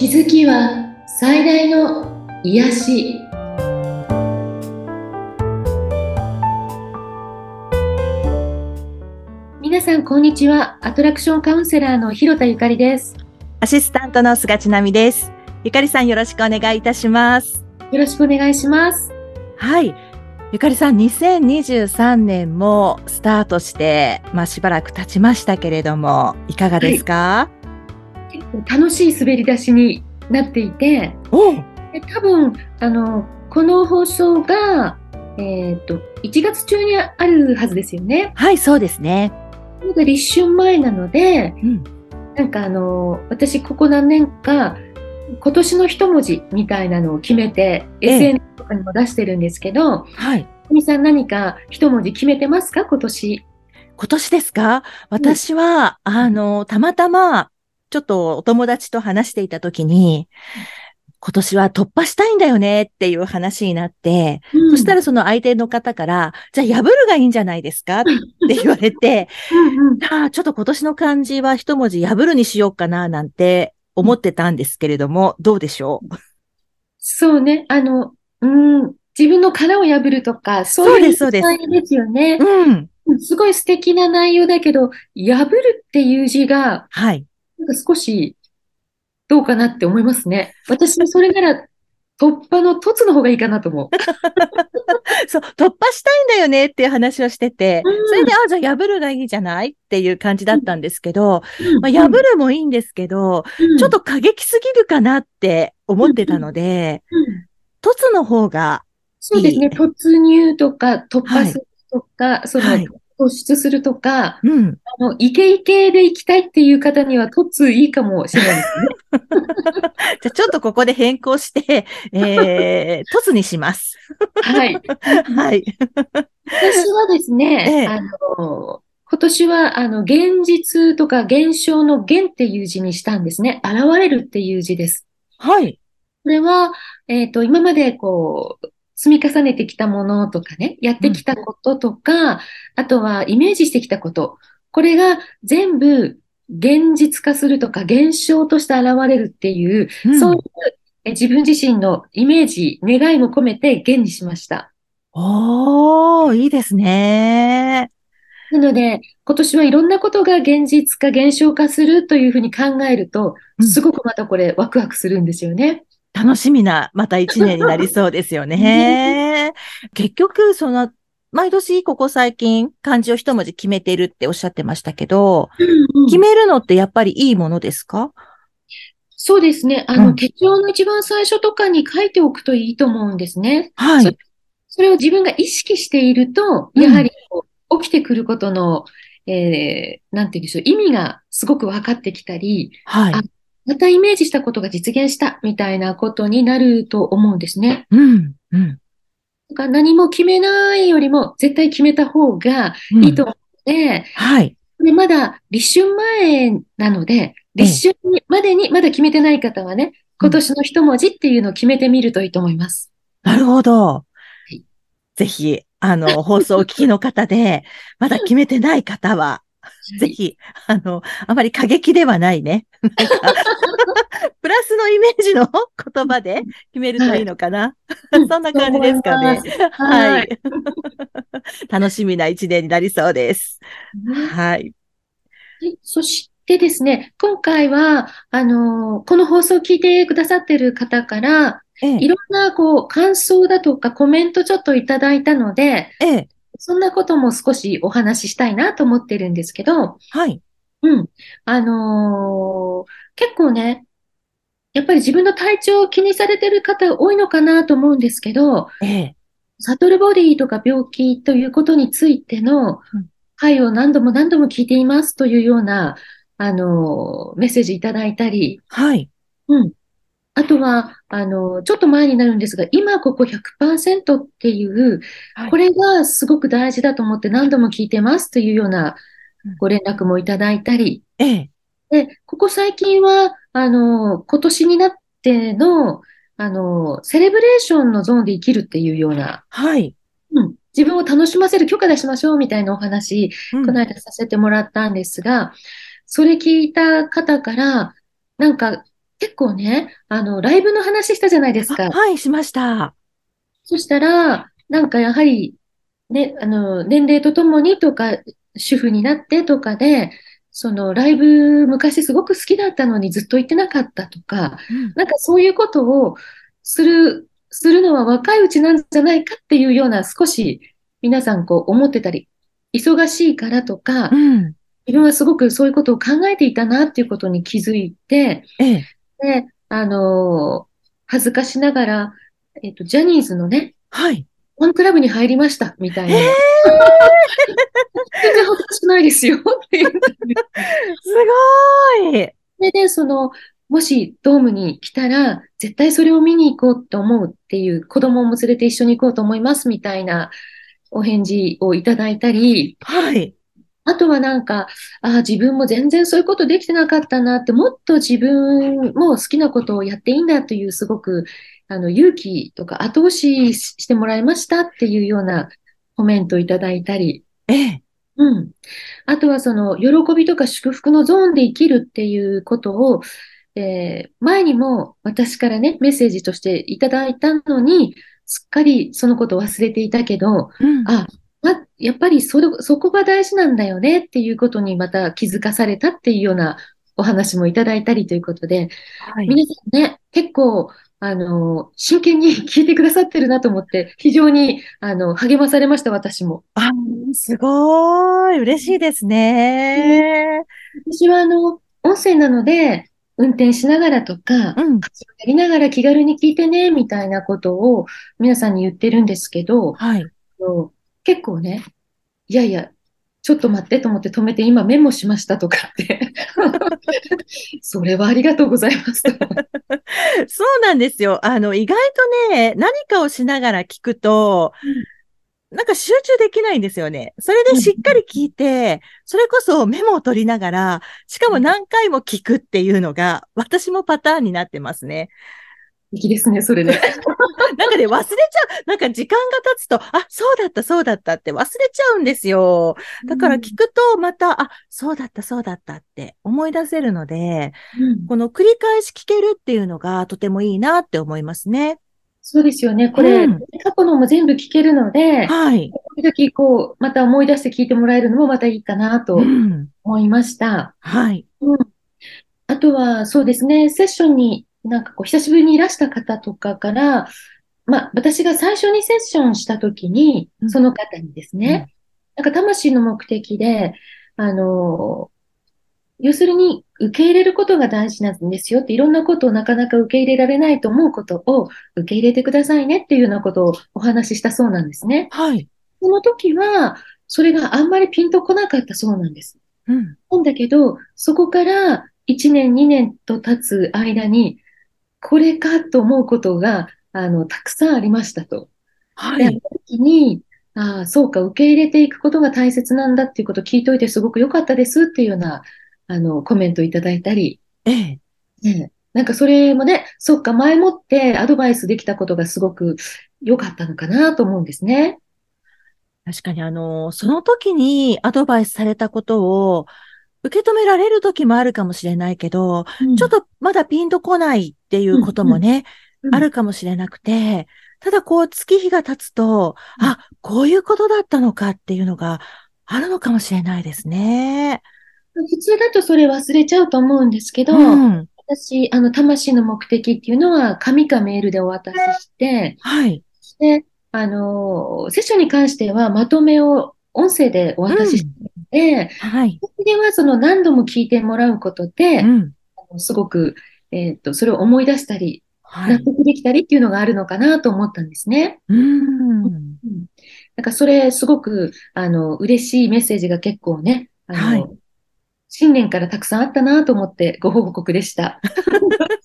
気づきは最大の癒し。皆さんこんにちは。アトラクションカウンセラーの広田ゆかりです。アシスタントの菅千奈美です。ゆかりさんよろしくお願いいたします。よろしくお願いします。はい。ゆかりさん、2023年もスタートして、まあしばらく経ちましたけれども、いかがですか、はい、楽しい滑り出しになっていて、で多分、あの、この放送が、えっ、ー、と、1月中にあるはずですよね。はい、そうですね。まだ立春前なので、うん、なんかあの、私ここ何年か、今年の一文字みたいなのを決めて、ええ、SNS とかにも出してるんですけど、はい。みさん何か一文字決めてますか今年。今年ですか私は、うん、あの、たまたま、ちょっとお友達と話していたときに、今年は突破したいんだよねっていう話になって、うん、そしたらその相手の方から、じゃあ破るがいいんじゃないですかって言われて、うんうん、ちょっと今年の漢字は一文字破るにしようかななんて思ってたんですけれども、どうでしょう？そうね。あの、うん、自分の殻を破るとか、そういうです、ですよね。うん。すごい素敵な内容だけど、破るっていう字が、はい。か少し、どうかなって思いますね。私もそれなら、突破の凸の方がいいかなと思う。そう、突破したいんだよねっていう話をしてて、うん、それで、あ、じゃあ破るがいいじゃないっていう感じだったんですけど、うん、まあ、破るもいいんですけど、うん、ちょっと過激すぎるかなって思ってたので、凸の方がそうですね、突入とか突破するとか、はい、その、はい突出するとか、うん、あの、イケイケで行きたいっていう方には、突いいかもしれないですね。じゃあ、ちょっとここで変更して、えー、突にします。はい。はい。私はですね、ええ、あの、今年は、あの、現実とか現象の現っていう字にしたんですね。現れるっていう字です。はい。これは、えっ、ー、と、今までこう、積み重ねてきたものとかね、やってきたこととか、うん、あとはイメージしてきたこと、これが全部現実化するとか現象として現れるっていう、うん、そういう自分自身のイメージ、願いも込めて現にしました。おー、いいですね。なので、今年はいろんなことが現実化、現象化するというふうに考えると、すごくまたこれワクワクするんですよね。楽しみな、また一年になりそうですよ ね。結局、その、毎年ここ最近漢字を一文字決めてるっておっしゃってましたけど、うんうん、決めるのってやっぱりいいものですか？そうですね。あの、うん、手帳の一番最初とかに書いておくといいと思うんですね。はい。それを自分が意識していると、やはり起きてくることの、うん、えー、なんて言うんでしょう、意味がすごく分かってきたり、はい。またイメージしたことが実現したみたいなことになると思うんですね。うん。うん。だから何も決めないよりも絶対決めた方がいいと思って、うん、はい。で、まだ立春前なので、立春までにまだ決めてない方はね、今年の一文字っていうのを決めてみるといいと思います。なるほど。はい、ぜひ、あの、放送を聞きの方で、まだ決めてない方は、ぜひ、あの、あまり過激ではないね。なんか、プラスのイメージの言葉で決めるといいのかな。はい、そんな感じですかね。はい。楽しみな一年になりそうです。はい。そしてですね、今回は、あの、この放送を聞いてくださっている方から、ええ、いろんな、こう、感想だとかコメントちょっといただいたので、ええ、そんなことも少しお話ししたいなと思ってるんですけど、はい。うん。あのー、結構ね、やっぱり自分の体調を気にされてる方多いのかなと思うんですけど、ええ。サトルボディとか病気ということについての回を何度も何度も聞いていますというような、あのー、メッセージいただいたり、はい。うん。あとは、あの、ちょっと前になるんですが、今ここ100%っていう、これがすごく大事だと思って何度も聞いてますというようなご連絡もいただいたり、ええ。で、ここ最近は、あの、今年になっての、あの、セレブレーションのゾーンで生きるっていうような、はい。うん。自分を楽しませる許可出しましょうみたいなお話、うん、この間させてもらったんですが、それ聞いた方から、なんか、結構ね、あの、ライブの話したじゃないですか。はい、しました。そしたら、なんかやはり、ね、あの、年齢とともにとか、主婦になってとかで、そのライブ昔すごく好きだったのにずっと行ってなかったとか、うんなんかそういうことをする、するのは若いうちなんじゃないかっていうような少し皆さんこう思ってたり、忙しいからとかう、ん。自分はすごくそういうことを考えていたなっていうことに気づいて、ええ。で、あの恥ずかしながら、えっと、ジャニーズのね、はい。ファンクラブに入りました、みたいな。ええ 全然恥ずかしくないですよ、って言ってすごい。それで、その、もしドームに来たら、絶対それを見に行こうと思うっていう、子供も連れて一緒に行こうと思います、みたいなお返事をいただいたり、はい。あとはなんか、ああ、自分も全然そういうことできてなかったなって、もっと自分も好きなことをやっていいんだという、すごく、あの、勇気とか後押ししてもらいましたっていうようなコメントをいただいたり、ええ。うん。あとはその、喜びとか祝福のゾーンで生きるっていうことを、えー前にも私からね、メッセージとしていただいたのに、すっかりそのことを忘れていたけど、うん。あ、ま、やっぱりそれ、そこが大事なんだよねっていうことにまた気づかされたっていうようなお話もいただいたりということで、はい。皆さんね、結構、あの、真剣に聞いてくださってるなと思って、非常に、あの、励まされました、私も。あ、すごい。嬉しいですね。私はあの、音声なので、運転しながらとか、うん。やりながら気軽に聞いてね、みたいなことを皆さんに言ってるんですけど、はい。結構ね、いやいや、ちょっと待ってと思って止めて今メモしましたとかって。それはありがとうございますと。そうなんですよ。あの、意外とね、何かをしながら聞くと、なんか集中できないんですよね。それでしっかり聞いて、それこそメモを取りながら、しかも何回も聞くっていうのが、私もパターンになってますね。素敵ですね、それね。なんかね、忘れちゃう。なんか時間が経つと、あ、そうだった、そうだったって忘れちゃうんですよ。だから聞くと、また、あ、そうだった、そうだったって思い出せるので、うんこの繰り返し聞けるっていうのがとてもいいなって思いますね。そうですよね。これ、うん過去のも全部聞けるので、はい。時々こう、また思い出して聞いてもらえるのもまたいいかなとうん。思いました。はい。あとは、そうですね、セッションになんかこう、久しぶりにいらした方とかから、まあ、私が最初にセッションしたときにう、んその方にですね、なんか魂の目的で、あの、要するに受け入れることが大事なんですよって、いろんなことをなかなか受け入れられないと思うことを受け入れてくださいねっていうようなことをお話ししたそうなんですね。はい。その時は、それがあんまりピンとこなかったそうなんです。うん。なんだけど、そこから1年、2年と経つ間に、これかと思うことが、あの、たくさんありましたと。で、あのはい。時に、ああ、そうか、受け入れていくことが大切なんだっていうことを聞いといてすごく良かったですっていうような、あの、コメントをいただいたり、ええ。ね、なんかそれもね、そっか、前もってアドバイスできたことがすごく良かったのかなと思うんですね。確かにあの、その時にアドバイスされたことを受け止められる時もあるかもしれないけど、ちょっとまだピンとこないっていうこともね、うん、あるかもしれなくて、ただこう月日が経つと、うんあ、こういうことだったのかっていうのがあるのかもしれないですね。普通だとそれ忘れちゃうと思うんですけど、うん。私、あの、魂の目的っていうのは、紙かメールでお渡しして、はい。で、あの、セッションに関しては、まとめを音声でお渡ししてで、はい。それはその何度も聞いてもらうことで、うん。すごく、えっと、それを思い出したり、はい。納得できたりっていうのがあるのかなと思ったんですね。うん。うん。だからそれ、すごく、あの、嬉しいメッセージが結構ね、あの、はい新年からたくさんあったなと思ってご報告でした。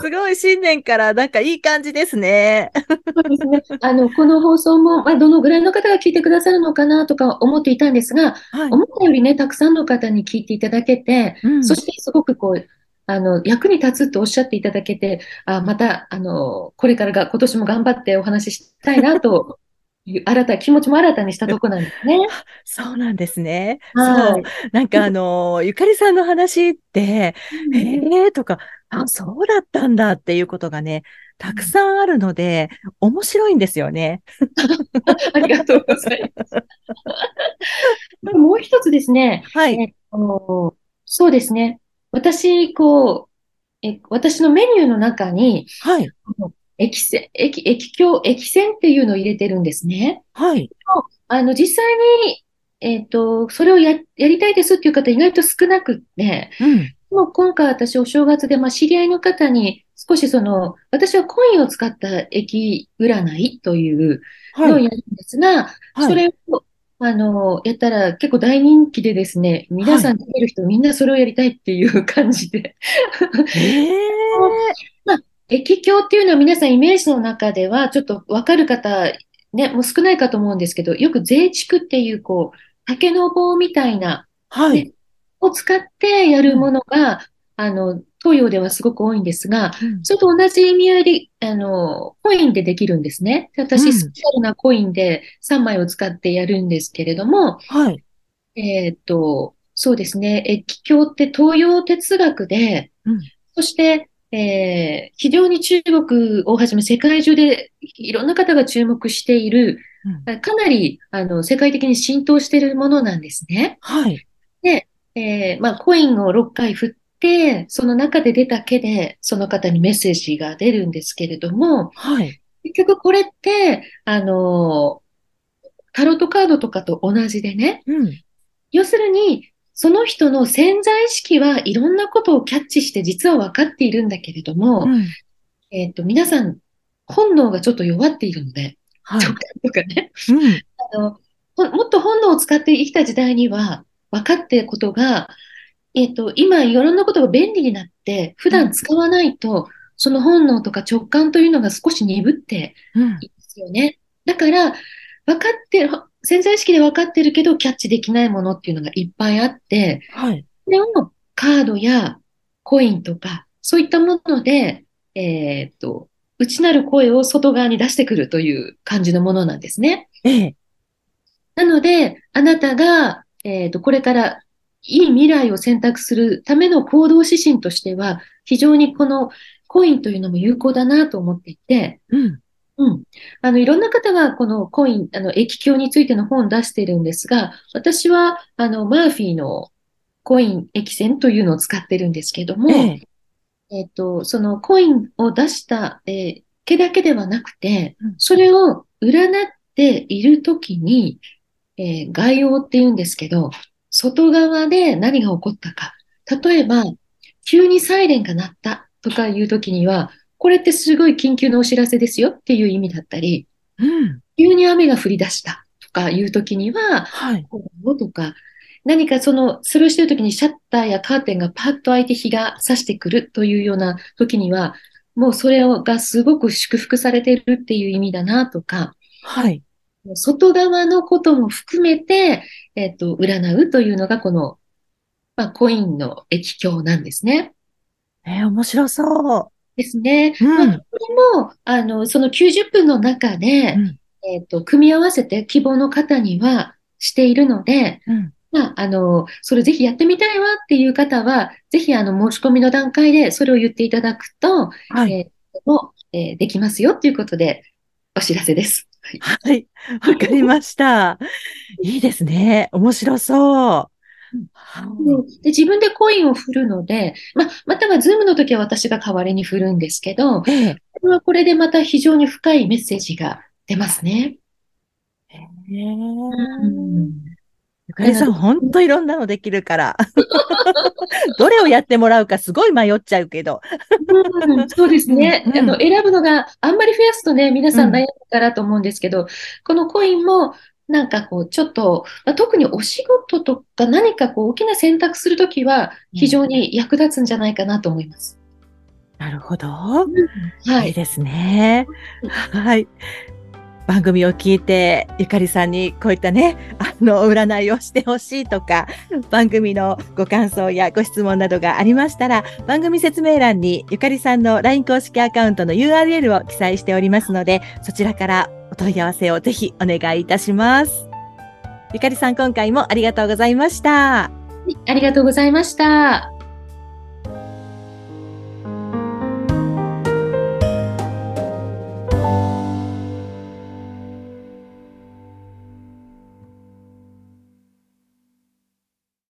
すごい新年からなんかいい感じですね。そうですね。あの、この放送も、まあ、どのぐらいの方が聞いてくださるのかなとか思っていたんですが、はい。思ったよりね、たくさんの方に聞いていただけて、うんそしてすごくこう、あの、役に立つっておっしゃっていただけて、あ、また、あの、これからが、今年も頑張ってお話ししたいなと新た、気持ちも新たにしたとこなんですね。そうなんですね。はいそう。なんかあの、ゆかりさんの話って、ええとか、あ、そうだったんだっていうことがね、たくさんあるので、面白いんですよね。ありがとうございます。もう一つですね、はい。えあのそうですね。私、こう、え、私のメニューの中に、はい。液栓、液、液鏡、液栓っていうのを入れてるんですね。はい。あの、実際に、えっと、それをや、やりたいですっていう方意外と少なくって、うん。もう今回私お正月で、まあ、知り合いの方に少しその、私はコインを使った液占いというのをはい。やるんですが、はいそれを、あの、やったら結構大人気でですね、皆さん来てる人みんなそれをやりたいっていう感じで。ええ 液鏡っていうのは皆さんイメージの中ではちょっとわかる方、ね、もう少ないかと思うんですけど、よく税畜っていうこう、竹の棒みたいな、はい。を使ってやるものが、あの、東洋ではすごく多いんですが、うんそれと同じ意味合いで、あの、コインでできるんですね。私、スペシャルなコインで3枚を使ってやるんですけれども、はい。えーっと、そうですね。液鏡って東洋哲学で、うんそして、えー非常に中国をはじめ世界中でいろんな方が注目している、うんかなりあの世界的に浸透しているものなんですね。はい。えーまあ、コインを6回振って、その中で出た毛で、その方にメッセージが出るんですけれども、はい。結局これって、あの、タロットカードとかと同じでね、うん。要するに、その人の潜在意識はいろんなことをキャッチして実は分かっているんだけれども、うん。えっと、皆さん、本能がちょっと弱っているので、はい。直感とかね、うん。あの、ほもっと本能を使って生きた時代には分かっていることが、えっと、今いろんなことが便利になって、普段使わないと、その本能とか直感というのが少し鈍ってうん。いますよね。だから、分かってる、潜在意識で分かってるけど、キャッチできないものっていうのがいっぱいあって、はい。それをカードやコインとか、そういったもので、えっと、内なる声を外側に出してくるという感じのものなんですね。ええ。なので、あなたが、えっと、これからいい未来を選択するための行動指針としては、非常にこのコインというのも有効だなと思っていて、うん。うん。あの、いろんな方がこのコイン、あの、液鏡についての本を出しているんですが、私は、あの、マーフィーのコイン液栓というのを使ってるんですけども、ええ。えっと、そのコインを出した、えー毛だけではなくてうん、それを占っているときに、えー概要って言うんですけど、外側で何が起こったか。例えば、急にサイレンが鳴ったとかいうときには、これってすごい緊急のお知らせですよっていう意味だったり、うん。急に雨が降り出したとかいうときには、はい。とか、何かその、それをしているときにシャッターやカーテンがパッと開いて日が差してくるというようなときには、もうそれをがすごく祝福されているっていう意味だなとか、はい。外側のことも含めて、えっと、占うというのがこの、まあ、コインの液鏡なんですね。ええ、面白そですね。う。うん。まあ、これも、あの、その90分の中で、うんえっと、組み合わせて希望の方にはしているので、うん。まあ、あの、それぜひやってみたいわっていう方は、ぜひあの、申し込みの段階でそれを言っていただくと、はい。えーも、えーできますよっていうことで、お知らせです。はいはい。わかりました。いいですね。面白そう。はい。で、自分でコインを振るので、まあ、またはズームの時は私が代わりに振るんですけど、ええ。これはこれでまた非常に深いメッセージが出ますね。へえうんゆかりさん、ほんといろんなのできるから。どれをやってもらうかすごい迷っちゃうけど。うんそうですね。うんあの、選ぶのがあんまり増やすとね、皆さん悩むからと思うんですけど、このコインも、なんかこう、ちょっと、まあ、特にお仕事とか何かこう、大きな選択するときは、非常に役立つんじゃないかなと思います。なるほど。はいい。いですね。はい。番組を聞いて、ゆかりさんにこういったね、あの、占いをしてほしいとか、番組のご感想やご質問などがありましたら、番組説明欄にゆかりさんの LINE 公式アカウントの URL を記載しておりますので、そちらからお問い合わせをぜひお願いいたします。ゆかりさん、今回もありがとうございました。ありがとうございました。